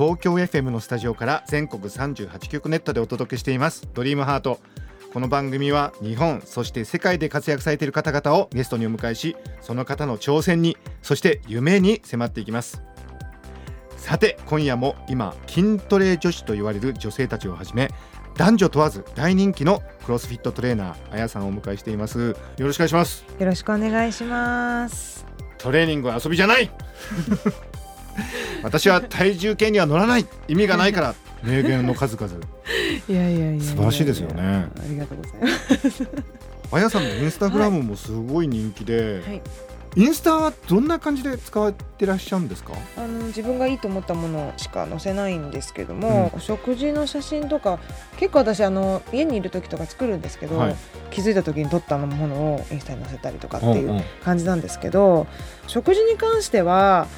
東京 FM のスタジオから全国38局ネットでお届けしています。ドリームハート。この番組は日本そして世界で活躍されている方々をゲストにお迎えしその方の挑戦にそして夢に迫っていきます。さて今夜も今筋トレ女子と言われる女性たちをはじめ男女問わず大人気のクロスフィットトレーナーあやさんをお迎えしています。よろしくお願いします。よろしくお願いします。トレーニングは遊びじゃない 私は体重計には乗らない。意味がないから名言の数々。いやいやいや素晴らしいですよね。ありがとうございます。あやさんのインスタグラムもすごい人気で、はい。インスタはどんな感じで使ってらっしゃるんですか？あの自分がいいと思ったものしか載せないんですけども、お食事の写真とか結構私あの家にいる時とか作るんですけど、はい。気づいた時に撮ったものをインスタに載せたりとかっていんう感じなんですけど、食事に関しては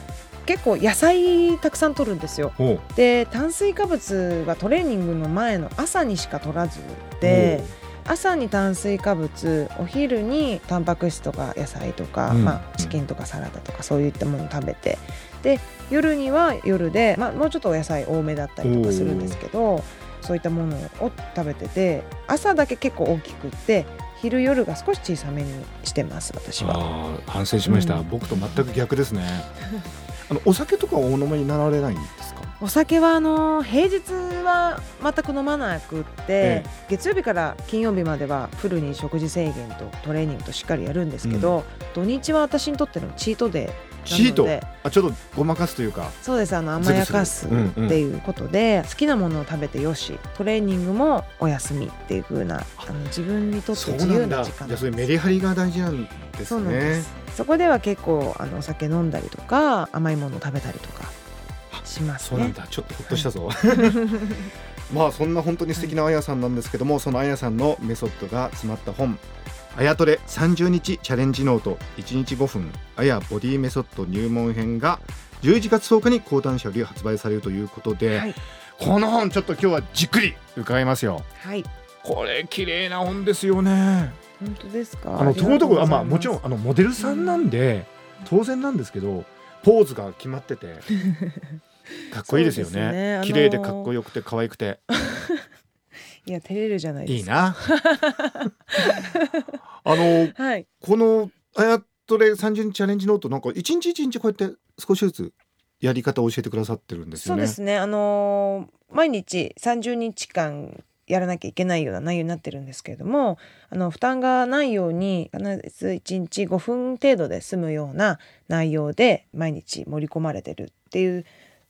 結構野菜たくさん取るんですよ。で炭水化物はトレーニングの前の朝にしか取らずで。朝に炭水化物お昼にタンパク質とか野菜とか、うんまあ、チキンとかサラダとかそういったものを食べてで夜には夜で、まあ、もうちょっとお野菜多めだったりとかするんですけどそういったものを食べてて朝だけ結構大きくって昼夜が少し小さめにしてます私は。反省しました、うん僕と全く逆ですね あのお酒とかお飲みになられないんですか？お酒はあの平日は全く飲まなくって、え月曜日から金曜日まではフルに食事制限とトレーニングとしっかりやるんですけど、土日は私にとってのチートデーチート。あちょっとごまかすというか。そうです。あの甘やかすっていうことで、好きなものを食べてよしトレーニングもお休みっていう風なあの自分にとって自そうなんだ。由な時間じゃあそれメリハリが大事なんですね。す。そこでは結構あのお酒飲んだりとか甘いものを食べたりとかしますそうなんね。だ。ちょっとほっとしたぞ、まあそんな本当に素敵なあやさんなんですけども、そのあやさんのメソッドが詰まった本「あやトレ30日チャレンジノート1日5分あやボディメソッド入門編」が11月10日に講談社より発売されるということで、はい、この本ちょっと今日はじっくり伺いますよ。はい、これ綺麗な本ですよね。本当ですか？あのところどこまあもちろんあのモデルさんなんで、当然なんですけどポーズが決まってて かっこいいですよね。綺麗でかっこよくて可愛くていや照れるじゃないですか。いいな あのはい。このあやトレ30日チャレンジノートなんか一日一日こうやって少しずつやり方を教えてくださってるんですよねそうですね。あのー毎日30日間やらなきゃいけないような内容になってるんですけれども、あの負担がないように必ず1日5分程度で済むような内容で毎日盛り込まれてるっていう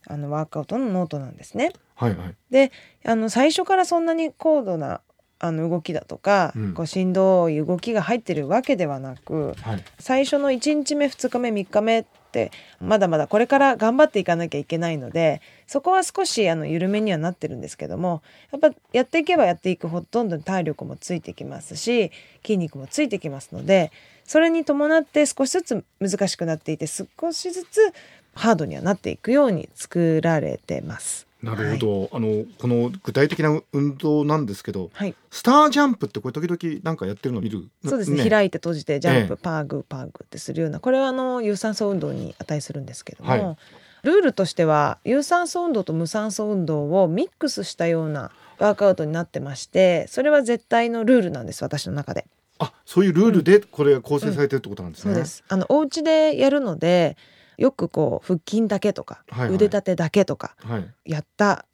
あのワークアウトのノートなんですね。はいはい。であの最初からそんなに高度なあの動きだとか、うん。こうしんどい動きが入ってるわけではなくはい。最初の1日目2日目3日目ってまだまだこれから頑張っていかなきゃいけないのでそこは少しあの緩めにはなってるんですけどもやっぱやっていけばやっていくほどどんどん体力もついてきますし筋肉もついてきますのでそれに伴って少しずつ難しくなっていて少しずつハードにはなっていくように作られてます。なるほど、あのこの具体的な運動なんですけどはい、スタージャンプってこれ時々なんかやってるの見る？そうですね。開いて閉じてジャンプ、ええ。パーグパーグってするようなこれはあの有酸素運動に値するんですけども、はい。ルールとしては有酸素運動と無酸素運動をミックスしたようなワークアウトになってましてそれは絶対のルールなんです私の中で。あそういうルールでこれが構成されてるってことなんですね、そうです。あのお家でやるのでよくこう腹筋だけとか、はいはい。腕立てだけとかはい。やった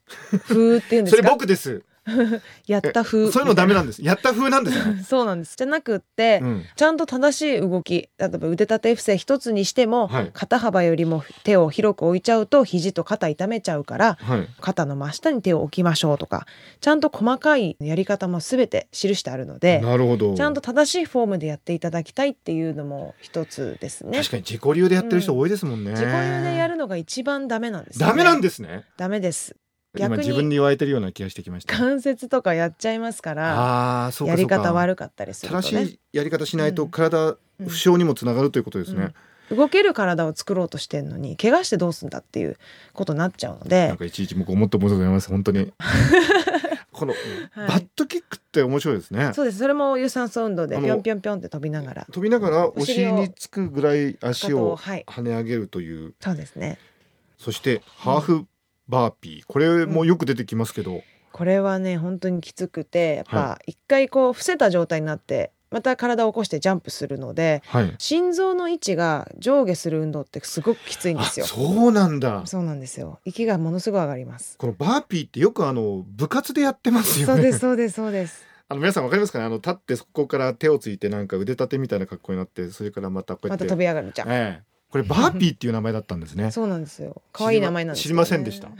風っていうんでそれすか僕です やった風そういうのダメなんです。やった風なんですよ、そうなんです。じゃなくって、うん、ちゃんと正しい動き例えば腕立て伏せ一つにしても、はい。肩幅よりも手を広く置いちゃうと肘と肩痛めちゃうからはい。肩の真下に手を置きましょうとかちゃんと細かいやり方も全て記してあるのでなるほど。ちゃんと正しいフォームでやっていただきたいっていうのも一つですね。確かに自己流でやってる人多いですもんね、自己流でやるのが一番ダメなんです、ね。ダメなんですね。ダメです。逆に今自分に言われてるような気がしてきました関節とかやっちゃいますからああそうかやり方悪かったりするとね。正しいやり方しないとうん。体うん。負傷にもつながるということですね、うん。動ける体を作ろうとしてんのに怪我してどうすんだっていうことになっちゃうので。なんかいちいち僕思ってもございます本当に。この、はい。バットキックって面白いですね。そうです。それも有酸素運動であのぴょんぴょんぴょんって飛びながら。飛びながらお尻につくぐらい足を跳ね上げるという。そうですね。そしてハーフバーピー。これもよく出てきますけど、これはね本当にきつくてやっぱ一回こう伏せた状態になってまた体を起こしてジャンプするのではい。心臓の位置が上下する運動ってすごくきついんですよ。そうなんだ。そうなんですよ。息がものすごい上がります。このバーピーってよくあの部活でやってますよね。そうですそうですそうです。あの皆さんわかりますかね？あの立ってそこから手をついてなんか腕立てみたいな格好になってそれからまたこうやって。また飛び上がるじゃん。ええこれバーピーっていう名前だったんですね。そうなんですよ。可愛い名前なんですよ、ね、知りませんでした。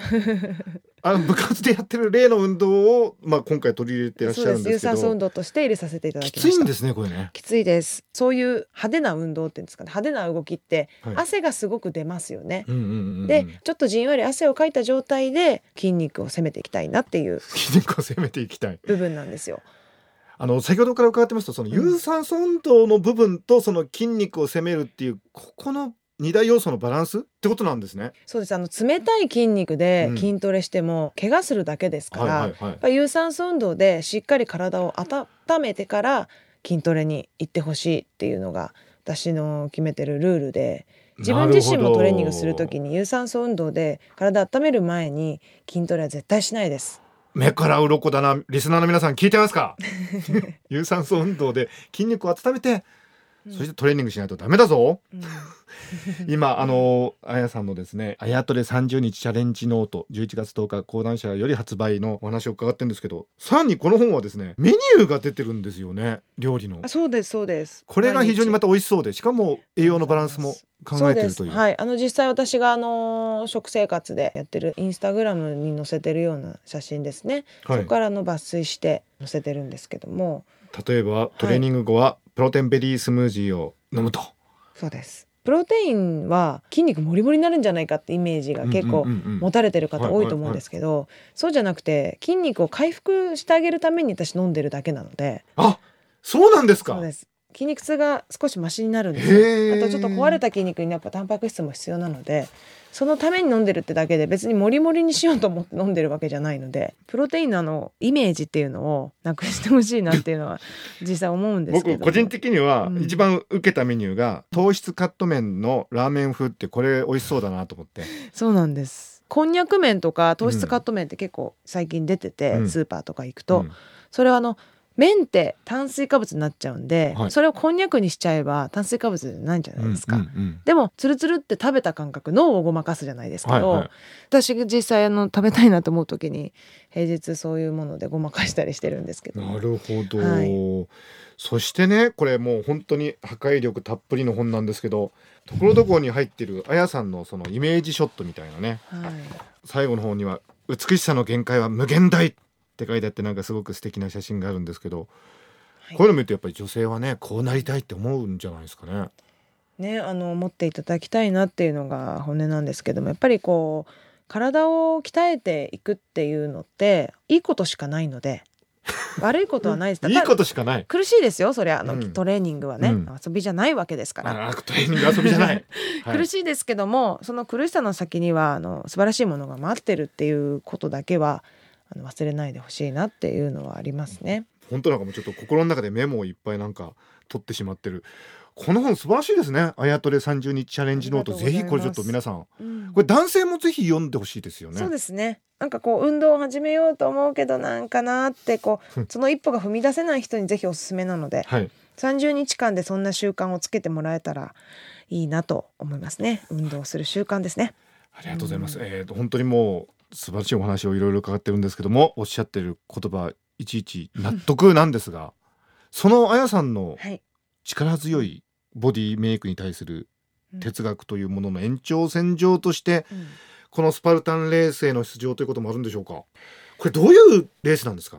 あの部活でやってる例の運動をまあ今回取り入れてらっしゃるんですけそうです有酸素運ど動として入れさせていただきました。きついんですねこれね。きついです。そういう派手な運動っていうんですかね。派手な動きってはい汗がすごく出ますよね、うんうんうんうん。でちょっとじんわり汗をかいた状態で筋肉を攻めていきたいなっていう筋肉を攻めていきたい。部分なんですよ。あの先ほどから伺ってますとその有酸素運動の部分とその筋肉を攻めるっていうここの二大要素のバランスってことなんですね。そうです。あの冷たい筋肉でうん。筋トレしても怪我するだけですから、はいはい有酸素運動でしっかり体を温めてから筋トレに行ってほしいっていうのが私の決めてるルールで自分自身もトレーニングする時に有酸素運動で体温める前に筋トレは絶対しないです。目から鱗だな。リスナーの皆さん聞いてますか？有酸素運動で筋肉を温めてそしてトレーニングしないとダメだぞ。うん。今あのあやさんのですねあやトレ30日チャレンジノート11月10日講談社より発売のお話を伺ってるんですけどさらにこの本はですねメニューが出てるんですよね料理の。あそうですそうです。これが非常にまたた美味しそうでしかも栄養のバランスも考えてるという。はい、あの実際私があの食生活でやってるインスタグラムに載せてるような写真ですね。はい。そこからあの抜粋して載せてるんですけども、例えばトレーニング後はプロテインベリースムージーを飲むと、そうです。プロテインは筋肉もりもりになるんじゃないかってイメージが結構持たれてる方多いと思うんですけど、そうじゃなくて筋肉を回復してあげるために私飲んでるだけなので、あそうなんですかそうです。筋肉痛が少しマシになるんです。あとちょっと壊れた筋肉にやっぱタンパク質も必要なので、そのために飲んでるってだけで別にモリモリにしようと思って飲んでるわけじゃないので、プロテインのあのイメージっていうのをなくしてほしいなっていうのは 実際思うんですけども。僕個人的にはうん一番受けたメニューが糖質カット麺のラーメン風ってこれ美味しそうだなと思ってそうなんです。こんにゃく麺とか糖質カット麺って結構最近出てて、うんスーパーとか行くと、うんそれはあの麺って炭水化物になっちゃうんで、はい。それをこんにゃくにしちゃえば炭水化物じゃないんじゃないですか。うんうん。でもつるつるって食べた感覚脳をごまかすじゃないですけど、はいはい。私が実際あの食べたいなと思う時に平日そういうものでごまかしたりしてるんですけど。なるほど、はい。そしてねこれもう本当に破壊力たっぷりの本なんですけどところどころに入ってるあやさんのそのイメージショットみたいなね。はい、最後の方には「美しさの限界は無限大」って書いてあってなんかすごく素敵な写真があるんですけど、はいこういうの見るとやっぱり女性はねこうなりたいって思うんじゃないですかね。ねあの持っていただきたいなっていうのが本音なんですけどもやっぱりこう体を鍛えていくっていうのっていいことしかないので 悪いことはないです。いいことしかない。苦しいですよそりゃあの、うんトレーニングはね、うん遊びじゃないわけですから。あトレーニング遊びじゃない。はい苦しいですけどもその苦しさの先にはあの素晴らしいものが待ってるっていうことだけはあの忘れないでほしいなっていうのはありますね。本当なんかもうちょっと心の中でメモをいっぱいなんか取ってしまってる。この本素晴らしいですね。あやとれ30日チャレンジノートぜひこれちょっと皆さんうんこれ男性もぜひ読んでほしいですよね。そうですねなんかこう運動を始めようと思うけどなんかなってこうその一歩が踏み出せない人にぜひおすすめなのではい。30日間でそんな習慣をつけてもらえたらいいなと思いますね運動する習慣ですねありがとうございます。うんえっ、と本当にもう素晴らしいお話をいろいろ伺ってるんですけども、おっしゃってる言葉いちいち納得なんですが、そのあやさんのはい、力強いボディメイクに対するうん。哲学というものの延長線上として、うん。このスパルタンレースへの出場ということもあるんでしょうか？これどういうレースなんですか？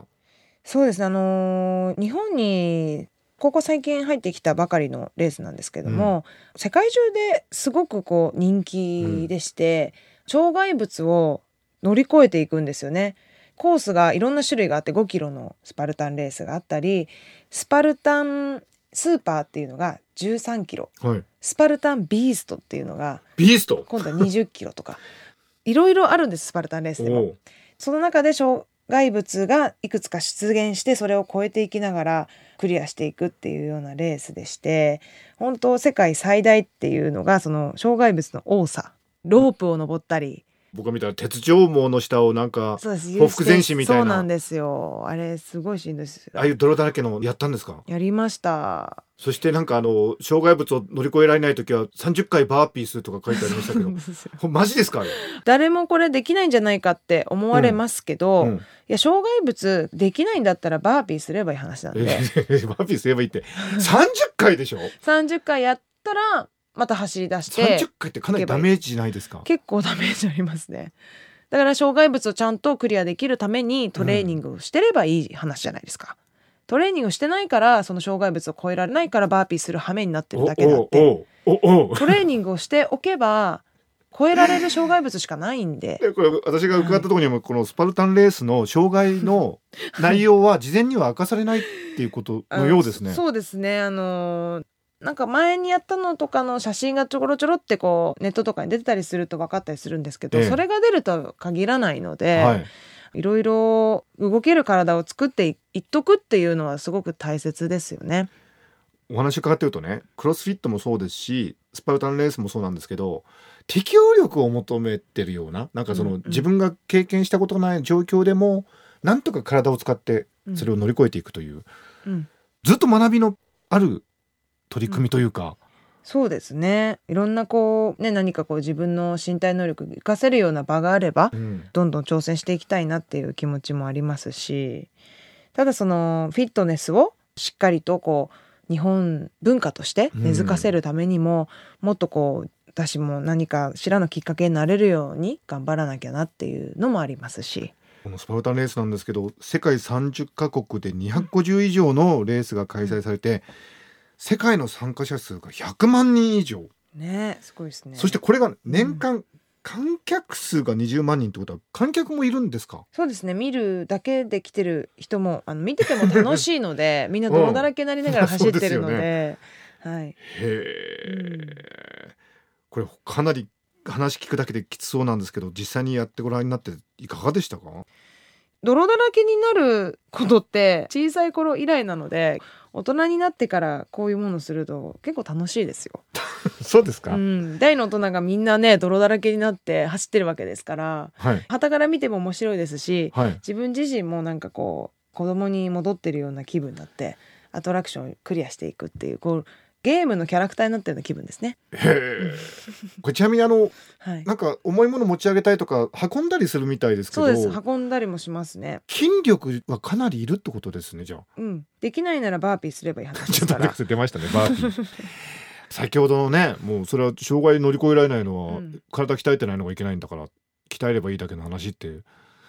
そうですね。あのー日本にここ最近入ってきたばかりのレースなんですけども、世界中ですごくこう人気でして、障害物を乗り越えていくんですよね。コースがいろんな種類があって5キロのスパルタンレースがあったりスパルタンスーパーっていうのが13キロ。はい。スパルタンビーストっていうのがビースト？今度は20キロとか。いろいろあるんですスパルタンレースでも。その中で障害物がいくつか出現してそれを超えていきながらクリアしていくっていうようなレースでして本当世界最大っていうのがその障害物の多さ。ロープを登ったり僕が見たら鉄条網の下をなんかほふ前進みたいな。そうなんですよ。あれすごいしんどいですよ。ああいう泥だらけのやったんですか？やりました。そしてなんかあの障害物を乗り越えられない時は30回バーピーするとか書いてありましたけど。ほマジですか？あれ、誰もこれできないんじゃないかって思われますけど、いうん。や障害物できないんだったらバーピーすればいい話なんえでバーピーすればいいって。30回でしょ？30回やったらまた走り出して30回ってかなりダメージないですか？結構ダメージありますね。だから障害物をちゃんとクリアできるためにトレーニングをしてればいい話じゃないですか、トレーニングをしてないからその障害物を超えられないからバーピーする羽目になってるだけだって。トレーニングをしておけば超えられる障害物しかないんで。でこれ私が伺ったところにもこのスパルタンレースの障害の 内容は事前には明かされないっていうことのようですね。そうですね。あのなんか前にやったのとかの写真がちょろちょろってこうネットとかに出てたりすると分かったりするんですけど、ええ。それが出るとは限らないので、はい、いろいろ動ける体を作っていいっとくっていうのはすごく大切ですよね。お話伺ってるとねクロスフィットもそうですしスパルタンレースもそうなんですけど適応力を求めてるようななんかその、うんうん。自分が経験したことがない状況でもなんとか体を使ってうんそれを乗り越えていくという、うん。ずっと学びのある取り組みというか、そうですね。いろんなこうね何かこう自分の身体能力を活かせるような場があればうん。どんどん挑戦していきたいなっていう気持ちもありますしただそのフィットネスをしっかりとこう日本文化として根付かせるためにも、もっとこう私も何かしらのきっかけになれるように頑張らなきゃなっていうのもありますし。このスパルタンレースなんですけど世界30カ国で250以上のレースが開催されて、世界の参加者数が100万人以上、ねすごいですね。そしてこれが年間観客数が20万人ってことは観客もいるんですか？そうですね。見るだけで来てる人もあの見てても楽しいので みんな泥だらけになりながら走ってるのそうですで,、はい、へえ、これかなり話聞くだけできつそうなんですけど実際にやってご覧になっていかがでしたか？泥だらけになることって小さい頃以来なので大人になってからこういうものすると結構楽しいですよ。そうですか、うん、大の大人がみんなね泥だらけになって走ってるわけですからはい。傍から見ても面白いですしはい。自分自身もなんかこう子供に戻ってるような気分になってアトラクションをクリアしていくっていうこうゲームのキャラクターになってるような気分ですね。これちなみにあのはい、なんか重いもの持ち上げたいとか運んだりするみたいですけどそうです。運んだりもしますね。筋力はかなりいるってことですねじゃあ。うん、できないならバーピーすればいい話でちょっとすから。待ってください出ましたねバーピー。先ほどのねもうそれは障害乗り越えられないのは、うん。体鍛えてないのがいけないんだから鍛えればいいだけの話って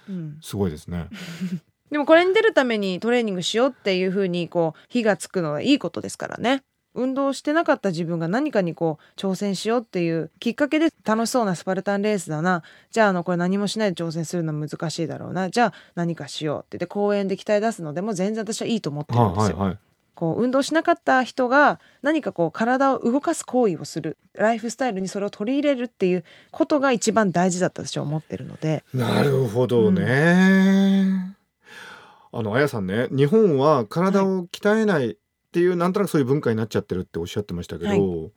うん、すごいですね。でもこれに出るためにトレーニングしようっていう風にこう火がつくのはいいことですからね。運動してなかった自分が何かにこう挑戦しようっていうきっかけで楽しそうなスパルタンレースだな。じゃああのこれ何もしないで挑戦するのは難しいだろうな。じゃあ何かしようって言って公園で鍛え出すのでも全然私はいいと思ってるんですよ。はいはいはい。こう運動しなかった人が何かこう体を動かす行為をするライフスタイルにそれを取り入れるっていうことが一番大事だと私は思ってるので、なるほどね、あのあやさんね日本は体を鍛えないっていう、なんとなくそういう文化になっちゃってるっておっしゃってましたけど、はい。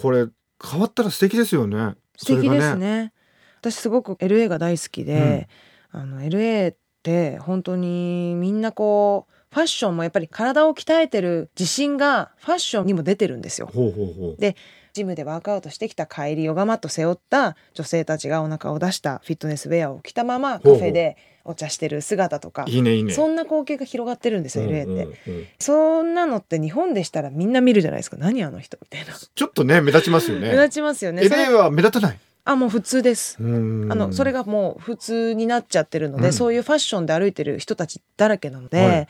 これ変わったら素敵ですよね。素敵ですそれがね。私すごく LA が大好きで、あの LA って本当にみんなこうファッションもやっぱり体を鍛えてる自信がファッションにも出てるんですよ。ほうほうほう。でジムでワークアウトしてきた帰りヨガマット背負った女性たちがお腹を出したフィットネスウェアを着たままカフェでお茶してる姿とかいいねいいね。そんな光景が広がってるんですよ LA って。うんうん。うんそんなのって日本でしたらみんな見るじゃないですか。何あの人みたいな、ちょっとね目立ちますよね。目立ちますよね。LA は目立たない。あもう普通です。ああのそれがもう普通になっちゃってるので、うん。そういうファッションで歩いてる人たちだらけなので、はい。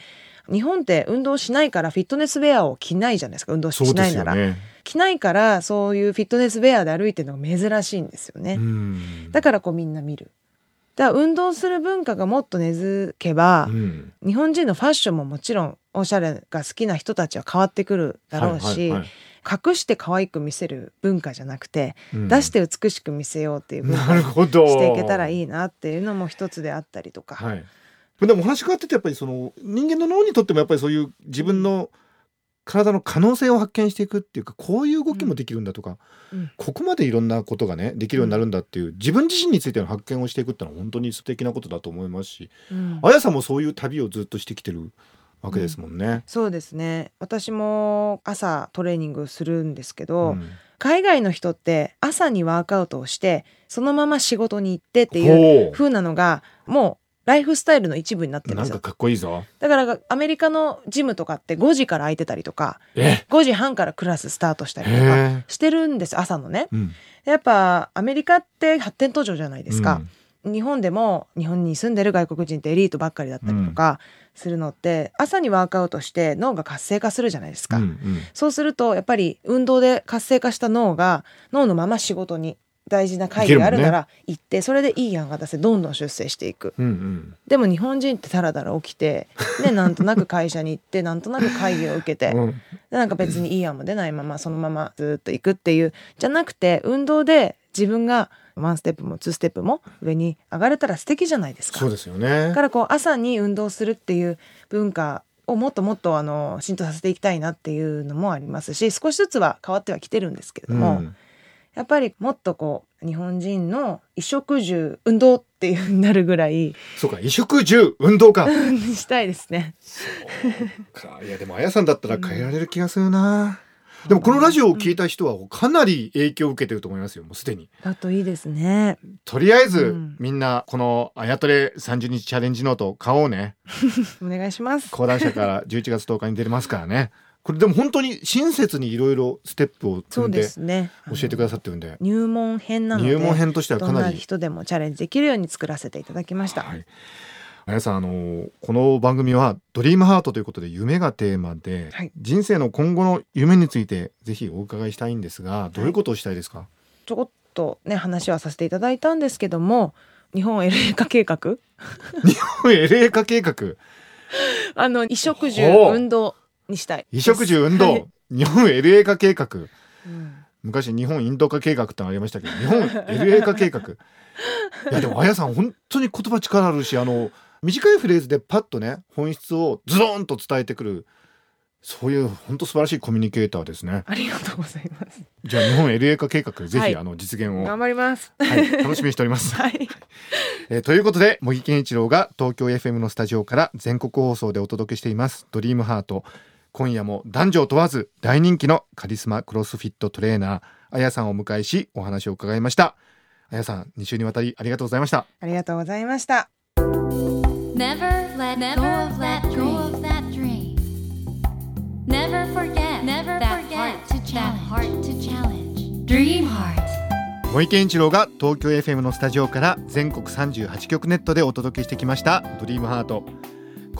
日本って運動しないからフィットネスウェアを着ないじゃないですか。運動しないなら、ね。着ないからそういうフィットネスウェアで歩いてるのが珍しいんですよね、うん。だからこうみんな見るだから運動する文化がもっと根付けば、うん。日本人のファッションももちろんおしゃれが好きな人たちは変わってくるだろうし、はいはいはい。隠して可愛く見せる文化じゃなくて、うん。出して美しく見せようっていう文な化にしていけたらいいなっていうのも一つであったりとか、はい、でもお話変わっててやっぱりその人間の脳にとってもやっぱりそういう自分の体の可能性を発見していくっていうかこういう動きもできるんだとか、うん。ここまでいろんなことがねできるようになるんだっていう自分自身についての発見をしていくってのは本当に素敵なことだと思いますしうん。あやさんもそういう旅をずっとしてきてるわけですもんね。そうですね。私も朝トレーニングするんですけど、うん。海外の人って朝にワークアウトをしてそのまま仕事に行ってっていうほ風なのがもうライフスタイルの一部になってるんですよ。うなんかかっこいいぞ。だからアメリカのジムとかって5時から空いてたりとかえ？5時半からクラススタートしたりとかへえしてるんです朝のね。うん。やっぱアメリカって発展途上じゃないですか、日本でも日本に住んでる外国人ってエリートばっかりだったりとかするのって、朝にワークアウトして脳が活性化するじゃないですか、うんうん。そうするとやっぱり運動で活性化した脳が脳のまま仕事に大事な会議があるなら行ってそれでいい案が出せどんどん出世していく。うんうん。でも日本人ってダラダラ起きて、ね、なんとなく会社に行って なんとなく会議を受けてうん。でなんか別にいい案も出ないままそのままずっと行くっていうじゃなくて運動で自分がワンステップもツーステップも上に上がれたら素敵じゃないですか。そうですよね。だ。からこう朝に運動するっていう文化をもっともっとあの浸透させていきたいなっていうのもありますし少しずつは変わってはきてるんですけれども、うんやっぱりもっとこう日本人の衣食住運動っていうなるぐらいそうか衣食住運動か。にしたいですね。かいやでもあやさんだったら変えられる気がするな、でもこのラジオを聞いた人はかなり影響を受けてると思いますよもうすでにだといいですね。とりあえず、うんみんなこのあやとれ30日チャレンジノート買おうね お願いします。講談社から11月10日に出れますからねこれでも本当に親切にいろいろステップをそうで積んで。教えてくださってるんで。入門編なので入門編としてはかなり人でもチャレンジできるように作らせていただきました。はい。あやさんあのこの番組はドリームハートということで夢がテーマで、はい。人生の今後の夢についてぜひお伺いしたいんですがどういうことをしたいですか、ちょこっとね話はさせていただいたんですけども日本 LA 化計画。LA 化計画。あの衣食住運動にしたい。衣食住運動、はい。日本 LA 化計画。うん。昔日本インド化計画ってのありましたけど日本 LA 化計画。いやでもあやさん本当に言葉力あるしあの短いフレーズでパッとね本質をズドンと伝えてくるそういう本当素晴らしいコミュニケーターですね。ありがとうございます。じゃあ日本 LA 化計画ぜひ、はいあの実現を、頑張ります。はい、楽しみにしております、はい。えーということで茂木健一郎が東京 FM のスタジオから全国放送でお届けしていますドリームハート今夜も男女を問わず大人気のカリスマクロスフィットトレーナーあやさんをお迎えしお話を伺いましたあやさん2週にわたりありがとうございましたありがとうございました Never let go of that dream. Never forget that heart to challenge. Dream Heart. 茂木健一郎が東京 FM のスタジオから全国38局ネットでお届けしてきましたドリームハート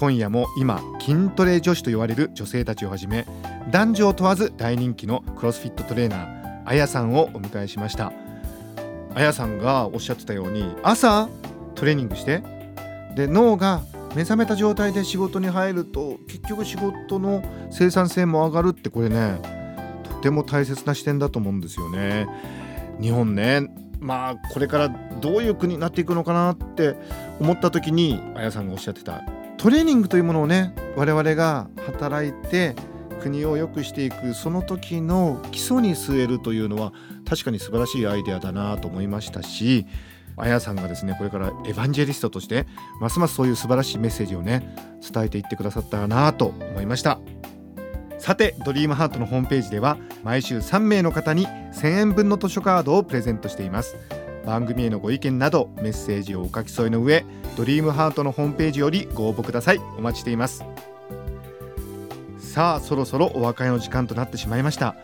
今夜も今筋トレ女子と言われる女性たちをはじめ男女を問わず大人気のクロスフィットトレーナーあやさんをお迎えしましたあやさんがおっしゃってたように朝トレーニングしてで脳が目覚めた状態で仕事に入ると結局仕事の生産性も上がるってこれねとても大切な視点だと思うんですよね。日本ねまあこれからどういう国になっていくのかなって思った時にあやさんがおっしゃってたトレーニングというものをね我々が働いて国を良くしていくその時の基礎に据えるというのは確かに素晴らしいアイデアだなと思いましたしあやさんがですねこれからエヴァンジェリストとしてますますそういう素晴らしいメッセージをね伝えていってくださったらなと思いました。さてドリームハートのホームページでは毎週3名の方に1000円分の図書カードをプレゼントしています。番組へのご意見などメッセージをお書き添えの上ドリームハートのホームページよりご応募ください。お待ちしています。さあそろそろお別れの時間となってしまいました。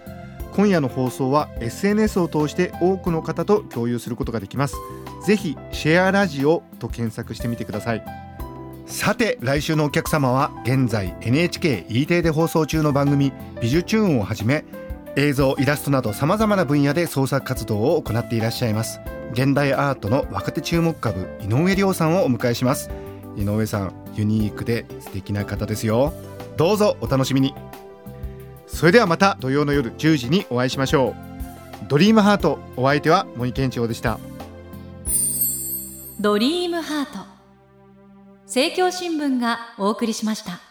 今夜の放送は SNS を通して多くの方と共有することができます。ぜひシェアラジオと検索してみてください。さて来週のお客様は現在 NHKE テレで放送中の番組「ビジュチューン」をはじめ映像イラストなどさまざまな分野で創作活動を行っていらっしゃいます。現代アートの若手注目株井上亮さんをお迎えします。井上さんユニークで素敵な方ですよ。どうぞお楽しみに。それではまた土曜の夜10時にお会いしましょう。ドリームハートお相手は森健一郎でした。ドリームハート。政教新聞がお送りしました。